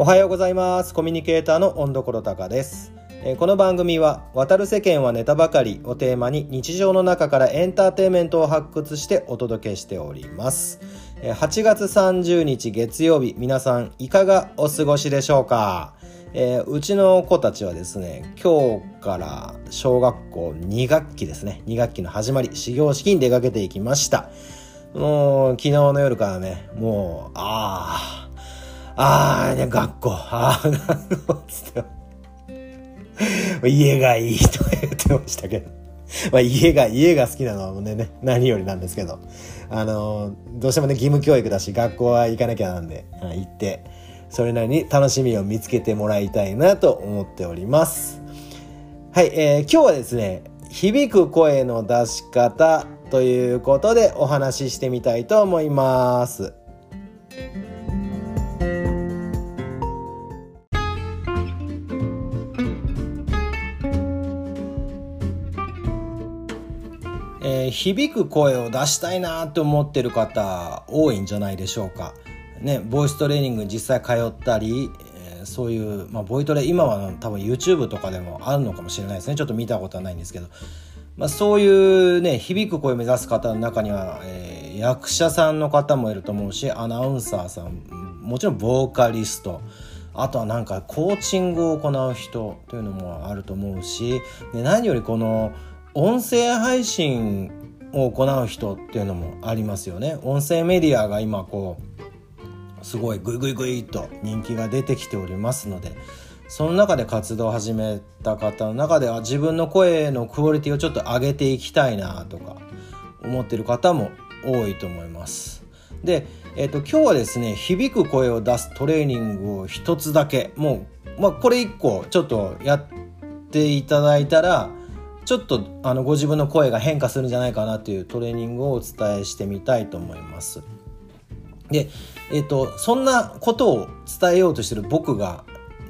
おはようございます。コミュニケーターの温所高です。この番組は「渡る世間はネタばかり」をテーマに日常の中からエンターテインメントを発掘してお届けしております。8月30日月曜日皆さんいかがお過ごしでしょうか？えー、うちの子たちはですね今日から小学校2学期ですね。2学期の始まり始業式に出かけていきました。もう昨日の夜からねもうああああ、ね、学校ああ学校つって 家がいいと言ってましたけど まあ家が家が好きなのはねね何よりなんですけどあのどうしてもね義務教育だし学校は行かなきゃなんで行ってそれなりに楽しみを見つけてもらいたいなと思っております。はい、えー、今日はですね、響く声の出し方ということでお話ししてみたいと思います。えー、響く声を出したいなと思ってる方多いんじゃないでしょうか。ね、ボイストレーニング実際通ったり、えー、そういう、まあ、ボイトレ今は多分 YouTube とかでもあるのかもしれないですね。ちょっと見たことはないんですけど、まあ、そういうね響く声を目指す方の中には、えー、役者さんの方もいると思うしアナウンサーさんもちろんボーカリスト。あとはなんかコーチングを行う人というのもあると思うしで何よりこの音声配信を行う人っていうのもありますよね音声メディアが今こうすごいグイグイグイと人気が出てきておりますのでその中で活動を始めた方の中では自分の声のクオリティをちょっと上げていきたいなとか思ってる方も多いと思います。で、えーと、今日はですね響く声を出すトレーニングを一つだけもう、まあ、これ一個ちょっとやっていただいたらちょっとあのご自分の声が変化するんじゃないかなというトレーニングをお伝えしてみたいと思います。で、えっ、ー、と、そんなことを伝えようとしてる僕が、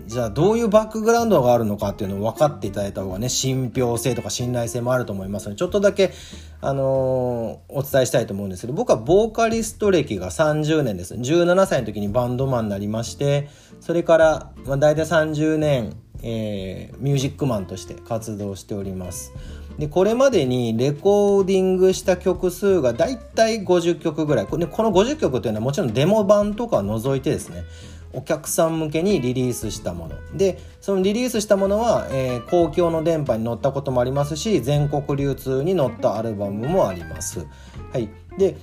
じゃあどういうバックグラウンドがあるのかっていうのを分かっていただいた方がね、信憑性とか信頼性もあると思いますので、ちょっとだけ、あのー、お伝えしたいと思うんですけど、僕はボーカリスト歴が30年です。17歳の時にバンドマンになりまして、それから、まあ、大体30年、えー、ミュージックマンとして活動しております。でこれまでにレコーディングした曲数がだいたい50曲ぐらいこの50曲というのはもちろんデモ版とかを除いてですねお客さん向けにリリースしたものでそのリリースしたものは、えー、公共の電波に乗ったこともありますし全国流通に乗ったアルバムもあります。はい、で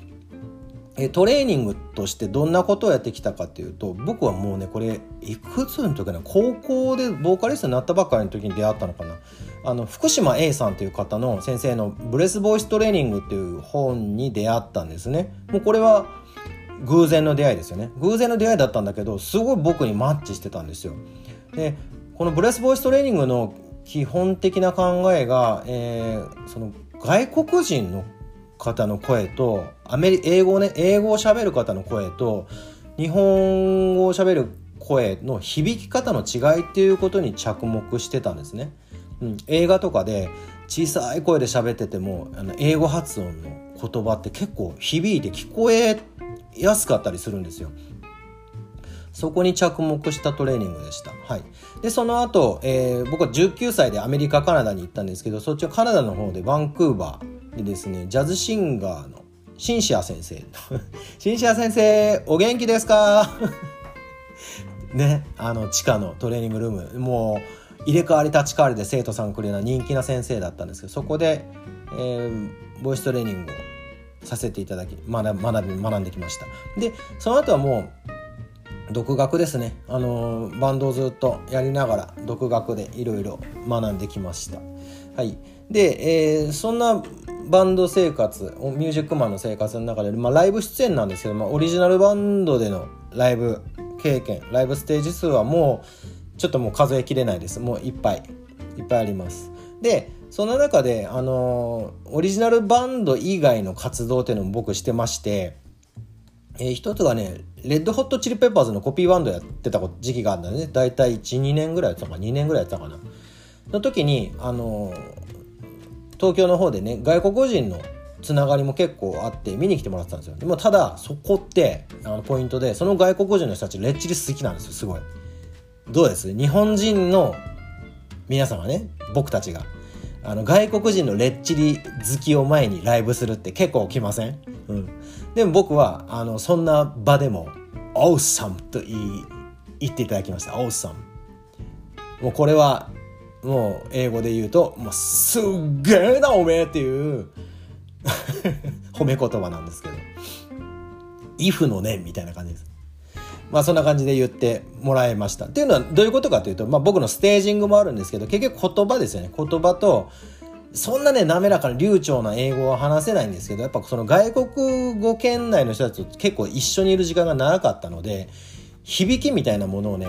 トレーニングとしてどんなことをやってきたかっていうと僕はもうねこれいくつの時かな高校でボーカリストになったばっかりの時に出会ったのかな。あの福島 A さんという方の先生の「ブレスボイストレーニング」っていう本に出会ったんですね。もうこれは偶然の出会いですよね。偶然の出会いだったんだけどすごい僕にマッチしてたんですよ。でこのブレスボイストレーニングの基本的な考えが、えー、その外国人の方の声とアメリ英語ね英語を喋る方の声と日本語を喋る声の響き方の違いっていうことに着目してたんですね。うん、映画とかで小さい声で喋っててもあの英語発音の言葉って結構響いて聞こえやすかったりするんですよ。そこに着目したトレーニングでした。はい。で、その後、えー、僕は19歳でアメリカ、カナダに行ったんですけど、そっちはカナダの方でバンクーバー、でですねジャズシンガーのシンシア先生。シンシア先生お元気ですか？ねあの地下のトレーニングルーム。もう入れ替わり立ち替わりで生徒さん来るような人気な先生だったんですけどそこで、えー、ボイストレーニングをさせていただき学学び学んできました。でその後はもう独学ですね。あのバンドをずっとやりながら独学でいろいろ学んできました。はい。で、えー、そんなバンド生活ミュージックマンの生活の中で、まあ、ライブ出演なんですけど、まあ、オリジナルバンドでのライブ経験ライブステージ数はもうちょっともう数えきれないですもういっぱいいっぱいありますでそんな中であのー、オリジナルバンド以外の活動っていうのも僕してましてえー、一つがね、レッドホットチリペッパーズのコピーバンドやってた時期があったんだね。だいたい1、2年ぐらいやったか2年ぐらいやったかな。の時に、あのー、東京の方でね外国人のつながりも結構あって見に来てもらってたんですよ。でもただそこってあのポイントでその外国人の人たちレッチリ好きなんですよすごい。どうです？日本人の皆様ね僕たちが。あの外国人のレッチリ好きを前にライブするって結構来ません、うん、でも僕はあのそんな場でも「Awesome」と言い言っていただきました「Awesome」もうこれはもう英語で言うと「もうすっげえなおめえ」っていう褒め言葉なんですけど「if のね」みたいな感じですまあそんな感じで言ってもらいました。っていうのはどういうことかというと、まあ僕のステージングもあるんですけど、結局言葉ですよね。言葉と、そんなね、滑らかな流暢な英語は話せないんですけど、やっぱその外国語圏内の人たちと結構一緒にいる時間が長かったので、響きみたいなものをね、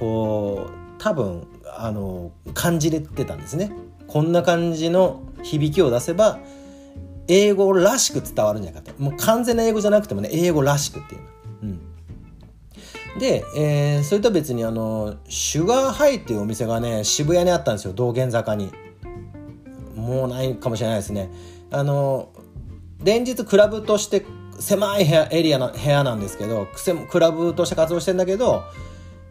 こう、多分、あの、感じれてたんですね。こんな感じの響きを出せば、英語らしく伝わるんじゃないかって。もう完全な英語じゃなくてもね、英語らしくっていう。うん。で、えー、それと別にあのシュガーハイっていうお店がね渋谷にあったんですよ道玄坂にもうないかもしれないですねあの連日クラブとして狭い部屋エリアの部屋なんですけどクラブとして活動してんだけど、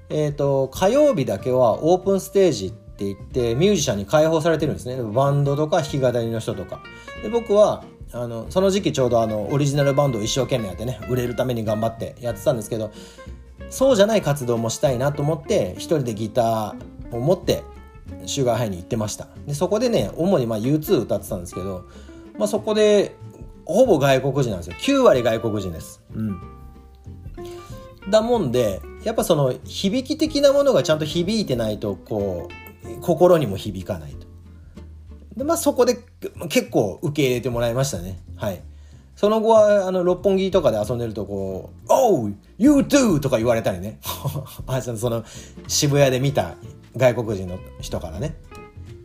えーと、火曜日だけはオープンステージって言ってミュージシャンに開放されてるんですね。バンドとか弾き語りの人とか。で僕はあのその時期ちょうどあのオリジナルバンドを一生懸命やってね売れるために頑張ってやってたんですけどそうじゃない活動もしたいなと思って一人でギターを持ってシュガーハイに行ってました。でそこでね主にまあ U2 歌ってたんですけど、まあ、そこでほぼ外国人なんですよ。9割外国人です。うん。だもんでやっぱその響き的なものがちゃんと響いてないとこう心にも響かないとでまあそこで結構受け入れてもらいましたねはいその後は、あの、六本木とかで遊んでると、こう、Oh! You too! とか言われたりね。その、渋谷で見た外国人の人からね。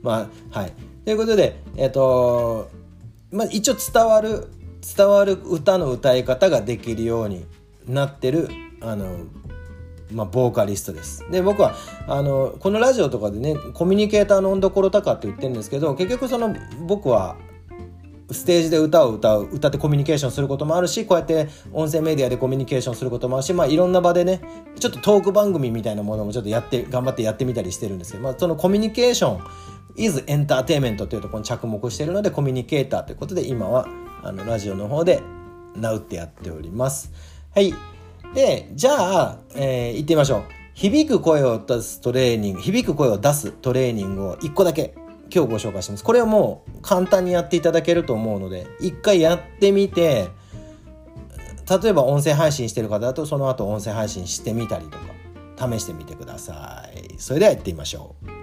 まあ、はい。ということで、えっ、と、まあ、一応伝わる、伝わる歌の歌い方ができるようになってる、あの、まあ、ボーカリストです。で、僕は、あの、このラジオとかでね、コミュニケーターの温所高って言ってるんですけど、結局その、僕は、ステージで歌を歌う歌ってコミュニケーションすることもあるしこうやって音声メディアでコミュニケーションすることもあるし、まあ、いろんな場でねちょっとトーク番組みたいなものもちょっとやって頑張ってやってみたりしてるんですけど、まあ、そのコミュニケーション is エンターテイメントというところに着目しているのでコミュニケーターということで今はあのラジオの方でナウってやっております。はい。で、じゃあ、えー、行ってみましょう。響く声を出すトレーニング、響く声を出すトレーニングを1個だけ今日ご紹介します。これはもう簡単にやっていただけると思うので、一回やってみて、例えば音声配信してる方だとその後音声配信してみたりとか試してみてください。それではやってみましょう。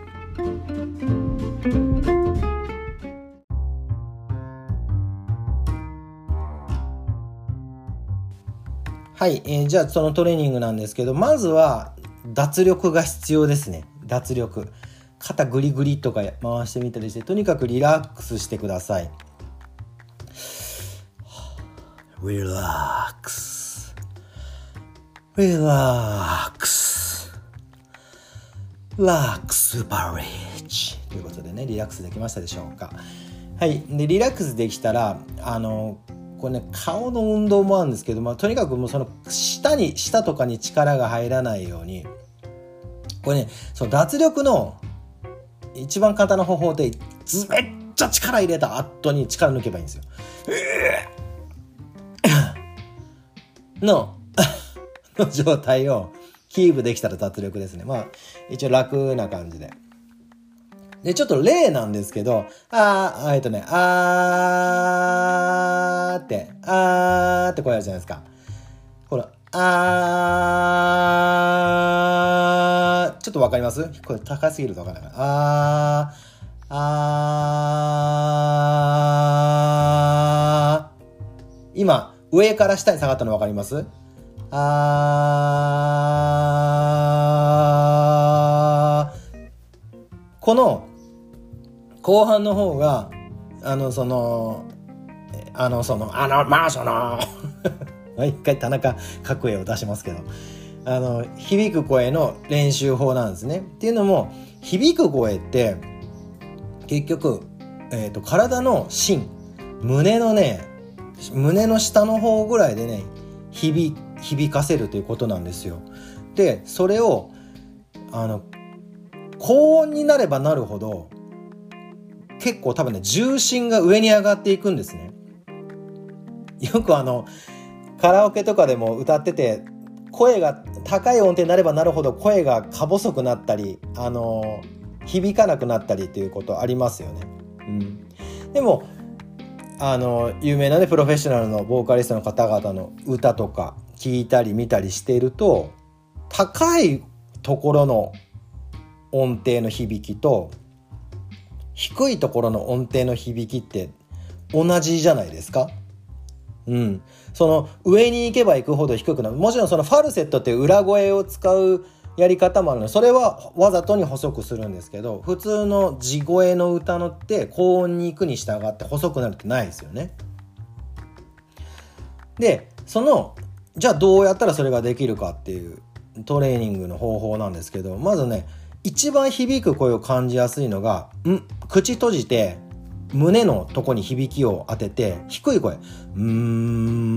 はい、えー、じゃあそのトレーニングなんですけどまずは脱力が必要ですね。脱力。肩グリグリとか回してみたりしてとにかくリラックスしてください。リラックス。リラックスラックスバレッジ。ということでねリラックスできましたでしょうか。はい。でリラックスできたらあのこれね顔の運動もあるんですけど、まあ、とにかくもうその下に下とかに力が入らないようにこれねその脱力の一番簡単な方法でずめっちゃ力入れた後に力抜けばいいんですよ。の の状態をキープできたら脱力ですね。まあ、一応楽な感じで。で、ちょっと例なんですけど、あー、えっとね、あーって、あーって声あるじゃないですか。この、あー、ちょっとわかります？これ高すぎるとわからない。あー、あー、今、上から下に下がったのわかります？あー、この、後半の方が、あの、その、あの、その、あの、まあ、その 一回田中角栄を出しますけど、あの、響く声の練習法なんですね。っていうのも、響く声って、結局、えっ、ー、と、体の芯、胸のね、胸の下の方ぐらいでね、響、響かせるということなんですよ。で、それを、あの高音になればなるほど結構多分ね重心が上に上がっていくんですね。よくあのカラオケとかでも歌ってて声が高い音程になればなるほど声がか細くなったりあの響かなくなったりっていうことありますよね。うん、でもあの有名なねプロフェッショナルのボーカリストの方々の歌とか聞いたり見たりしていると高いところの音程の響きと低いところの音程の響きって同じじゃないですか？うん。その上に行けば行くほど低くなる。もちろんそのファルセットって裏声を使うやり方もあるので、それはわざとに細くするんですけど、普通の地声の歌のって高音に行くに従って細くなるってないですよね。で、その、じゃあどうやったらそれができるかっていうトレーニングの方法なんですけど、まずね、一番響く声を感じやすいのが、ん、口閉じて、胸のとこに響きを当てて、低い声。うーん。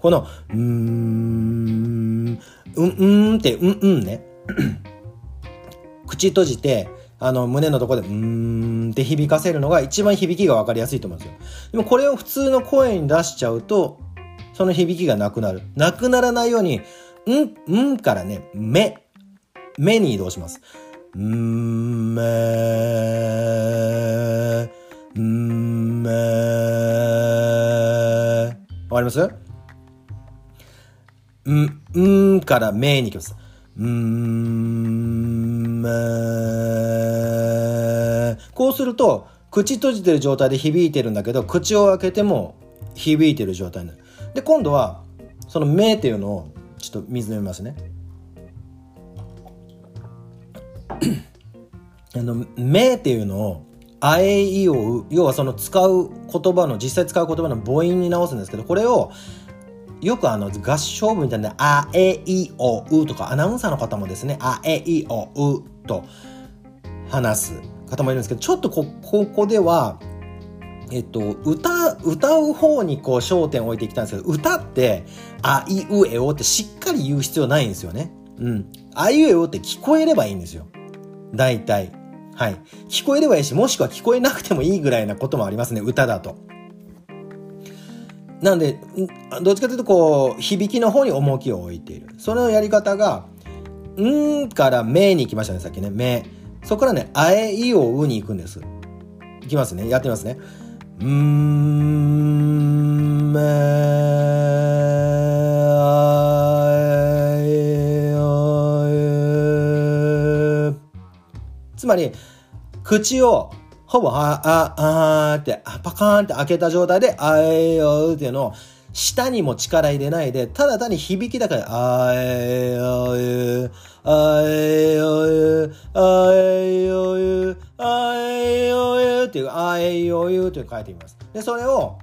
この、うーん、うん、うんって、うん、うんね。口閉じて、あの、胸のとこで、うーんって響かせるのが一番響きがわかりやすいと思うんですよ。でもこれを普通の声に出しちゃうと、その響きがなくなる。なくならないように、ん、んからね、目、目に移動します。んめんめわかります？ん、んからめに行きます。んめこうすると、口閉じてる状態で響いてるんだけど、口を開けても響いてる状態になる。で、今度は、その目っていうのを、ちょっと水飲みますね。あの、目っていうのを、あえいおう、要はその使う言葉の、実際使う言葉の母音に直すんですけど、これを、よくあの合唱部みたいな、あえいおうとか、アナウンサーの方もですね、あえいおうと話す方もいるんですけど、ちょっとこ、ここでは、えっと、歌、歌う方にこう焦点を置いてきたんですけど、歌って、あいうえおってしっかり言う必要ないんですよね。うん。あいうえおって聞こえればいいんですよ。大体。はい。聞こえればいいし、もしくは聞こえなくてもいいぐらいなこともありますね、歌だと。なんで、どっちかというと、こう、響きの方に重きを置いている。そのやり方が、んからめに行きましたね、さっきね。め。そこからね、あえいおうに行くんです。いきますね。やってみますね。つまり、口をほぼ、あ、あ、ああって、パカーンって開けた状態で、あえようっていうのを、下にも力入れないで、ただ単に響きだから、あえよゆ、あえよゆ、あえよゆ、あえよゆっていう、あえよゆっていう書いてみます。で、それを、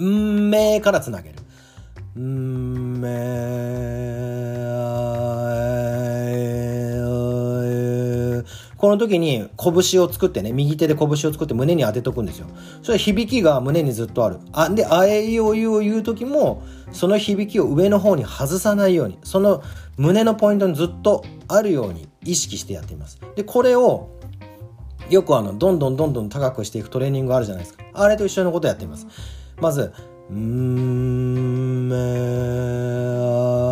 んめからつなげる。んめこの時に拳を作ってね、右手で拳を作って胸に当てとくんですよ。それ響きが胸にずっとある。あ、で、あえいおゆを言う時も、その響きを上の方に外さないように、その胸のポイントにずっとあるように意識してやっています。で、これを、よくあの、どんどんどんどん高くしていくトレーニングあるじゃないですか。あれと一緒のことやってみます。まず、うん、めー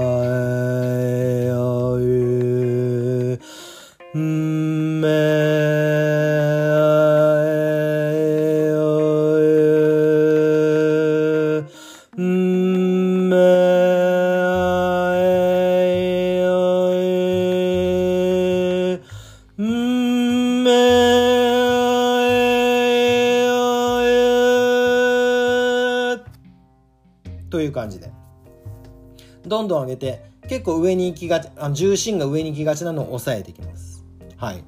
どんどん上げて、結構上に行きがち、重心が上に行きがちなのを抑えていきます。はい。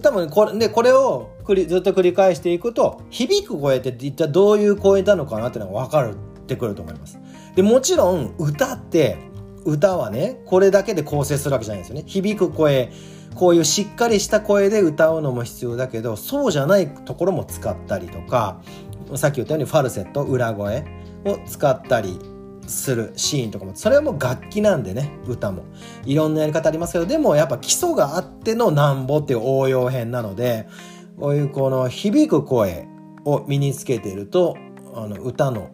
多分これ、で、これをくりずっと繰り返していくと、響く声って一体どういう声なのかなっていうのが分かってくると思います。で、もちろん歌って、歌はね、これだけで構成するわけじゃないですよね。響く声、こういうしっかりした声で歌うのも必要だけど、そうじゃないところも使ったりとか、さっき言ったようにファルセット、裏声を使ったりするシーンとかもそれはもう楽器なんでね歌も。いろんなやり方ありますけどでもやっぱ基礎があってのなんぼっていう応用編なのでこういうこの響く声を身につけているとあの歌の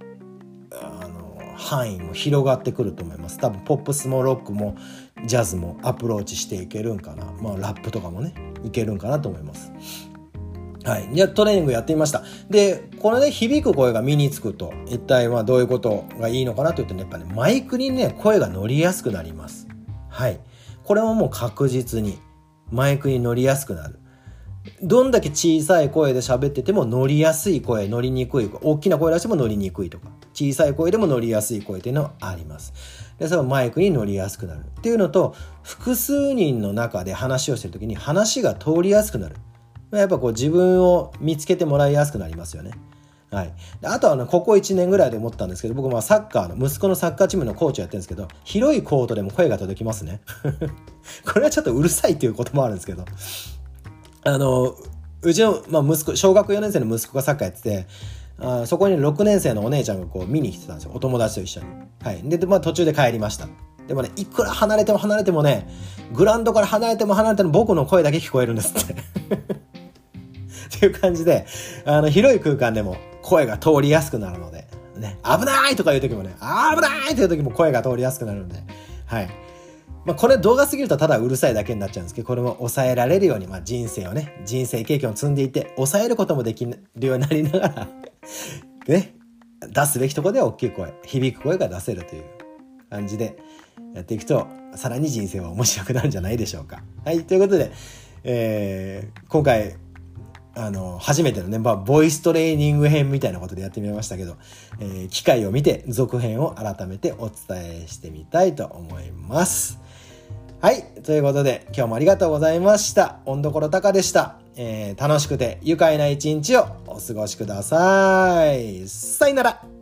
あの範囲も広がってくると思います。多分ポップスもロックもジャズもアプローチしていけるんかな。まあラップとかもねいけるんかなと思います。はい。じゃトレーニングやってみました。で、このね、響く声が身につくと、一体まどういうことがいいのかなというとね、やっぱね、マイクにね、声が乗りやすくなります。はい。これはもう確実に、マイクに乗りやすくなる。どんだけ小さい声で喋ってても乗りやすい声、乗りにくい、大きな声出しても乗りにくいとか、小さい声でも乗りやすい声っていうのはあります。で、それはマイクに乗りやすくなる。っていうのと、複数人の中で話をしてるときに話が通りやすくなる。やっぱこう自分を見つけてもらいやすくなりますよね。はい、あとは、ね、ここ1年ぐらいで思ったんですけど僕はサッカーの息子のサッカーチームのコーチをやってるんですけど広いコートでも声が届きますね これはちょっとうるさいっていうこともあるんですけどあのうちの、まあ、息子小学4年生の息子がサッカーやっててあそこに6年生のお姉ちゃんがこう見に来てたんですよお友達と一緒に。はい、で、まあ、途中で帰りました。でもねいくら離れても離れてもねグラウンドから離れても離れても僕の声だけ聞こえるんですってっていう感じで、あの、広い空間でも声が通りやすくなるので、ね、危ないとかいう時もね、危ないという時も声が通りやすくなるので、はい。まあ、これ動画すぎるとただうるさいだけになっちゃうんですけど、これも抑えられるように、まあ、人生をね、人生経験を積んでいて、抑えることもできるようになりながら ね、出すべきとこでは大きい声、響く声が出せるという感じでやっていくと、さらに人生は面白くなるんじゃないでしょうか。はい、ということで、えー、今回あの、初めてのね、まあ、ボイストレーニング編みたいなことでやってみましたけど、えー、機会を見て続編を改めてお伝えしてみたいと思います。はい。ということで、今日もありがとうございました。温どころたかでした。えー、楽しくて愉快な一日をお過ごしください。さよなら。